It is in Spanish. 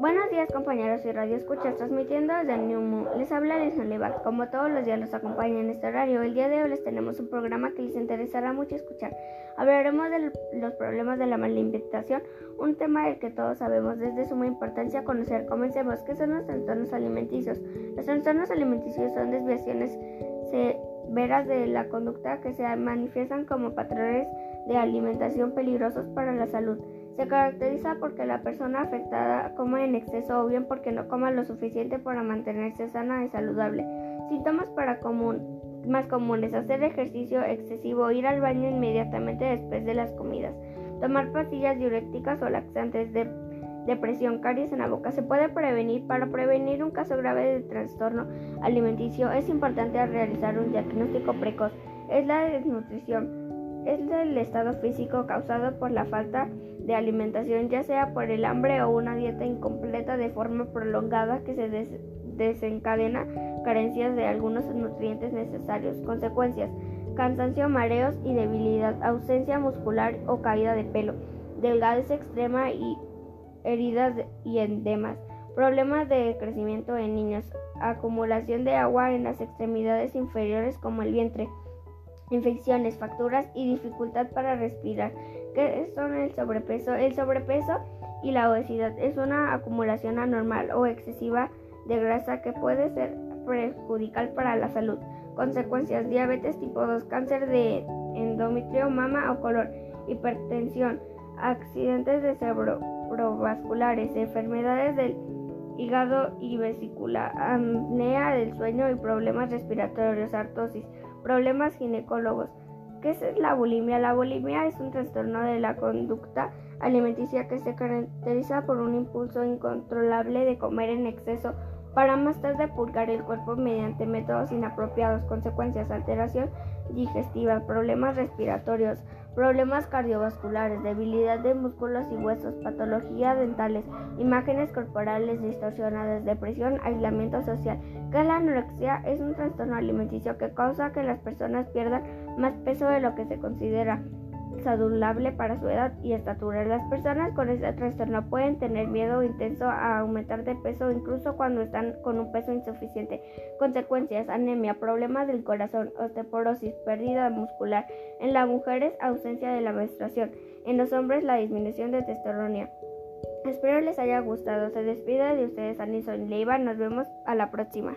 Buenos días compañeros y radio escuchas transmitiendo desde el New Les habla Alison Levac. Como todos los días los acompaña en este horario, el día de hoy les tenemos un programa que les interesará mucho escuchar. Hablaremos de los problemas de la alimentación, un tema del que todos sabemos desde suma importancia conocer. Comencemos, ¿qué son los trastornos alimenticios? Los trastornos alimenticios son desviaciones severas de la conducta que se manifiestan como patrones de alimentación peligrosos para la salud. Se caracteriza porque la persona afectada coma en exceso o bien porque no coma lo suficiente para mantenerse sana y saludable. Síntomas para común, más comunes: hacer ejercicio excesivo, ir al baño inmediatamente después de las comidas, tomar pastillas diuréticas o laxantes, de, depresión, caries en la boca. Se puede prevenir. Para prevenir un caso grave de trastorno alimenticio es importante realizar un diagnóstico precoz. Es la desnutrición es el estado físico causado por la falta de alimentación, ya sea por el hambre o una dieta incompleta de forma prolongada que se desencadena carencias de algunos nutrientes necesarios. Consecuencias: cansancio, mareos y debilidad, ausencia muscular o caída de pelo, delgadez extrema y heridas y endemas, problemas de crecimiento en niños, acumulación de agua en las extremidades inferiores como el vientre infecciones, facturas y dificultad para respirar. ¿Qué son el sobrepeso? El sobrepeso y la obesidad es una acumulación anormal o excesiva de grasa que puede ser perjudicial para la salud. Consecuencias: diabetes tipo 2, cáncer de endometrio, mama o colon, hipertensión, accidentes de cerebrovasculares, enfermedades del hígado y vesícula, apnea del sueño y problemas respiratorios, artosis. Problemas ginecólogos. ¿Qué es la bulimia? La bulimia es un trastorno de la conducta alimenticia que se caracteriza por un impulso incontrolable de comer en exceso para más tarde purgar el cuerpo mediante métodos inapropiados, consecuencias, alteración digestiva, problemas respiratorios, problemas cardiovasculares, debilidad de músculos y huesos, patologías dentales, imágenes corporales distorsionadas, depresión, aislamiento social. Que la anorexia es un trastorno alimenticio que causa que las personas pierdan más peso de lo que se considera saludable para su edad y estatura. Las personas con este trastorno pueden tener miedo intenso a aumentar de peso incluso cuando están con un peso insuficiente. Consecuencias: anemia, problemas del corazón, osteoporosis, pérdida muscular. En las mujeres, ausencia de la menstruación. En los hombres, la disminución de testosterona. Espero les haya gustado. Se despide de ustedes Anison Leiva. Nos vemos a la próxima.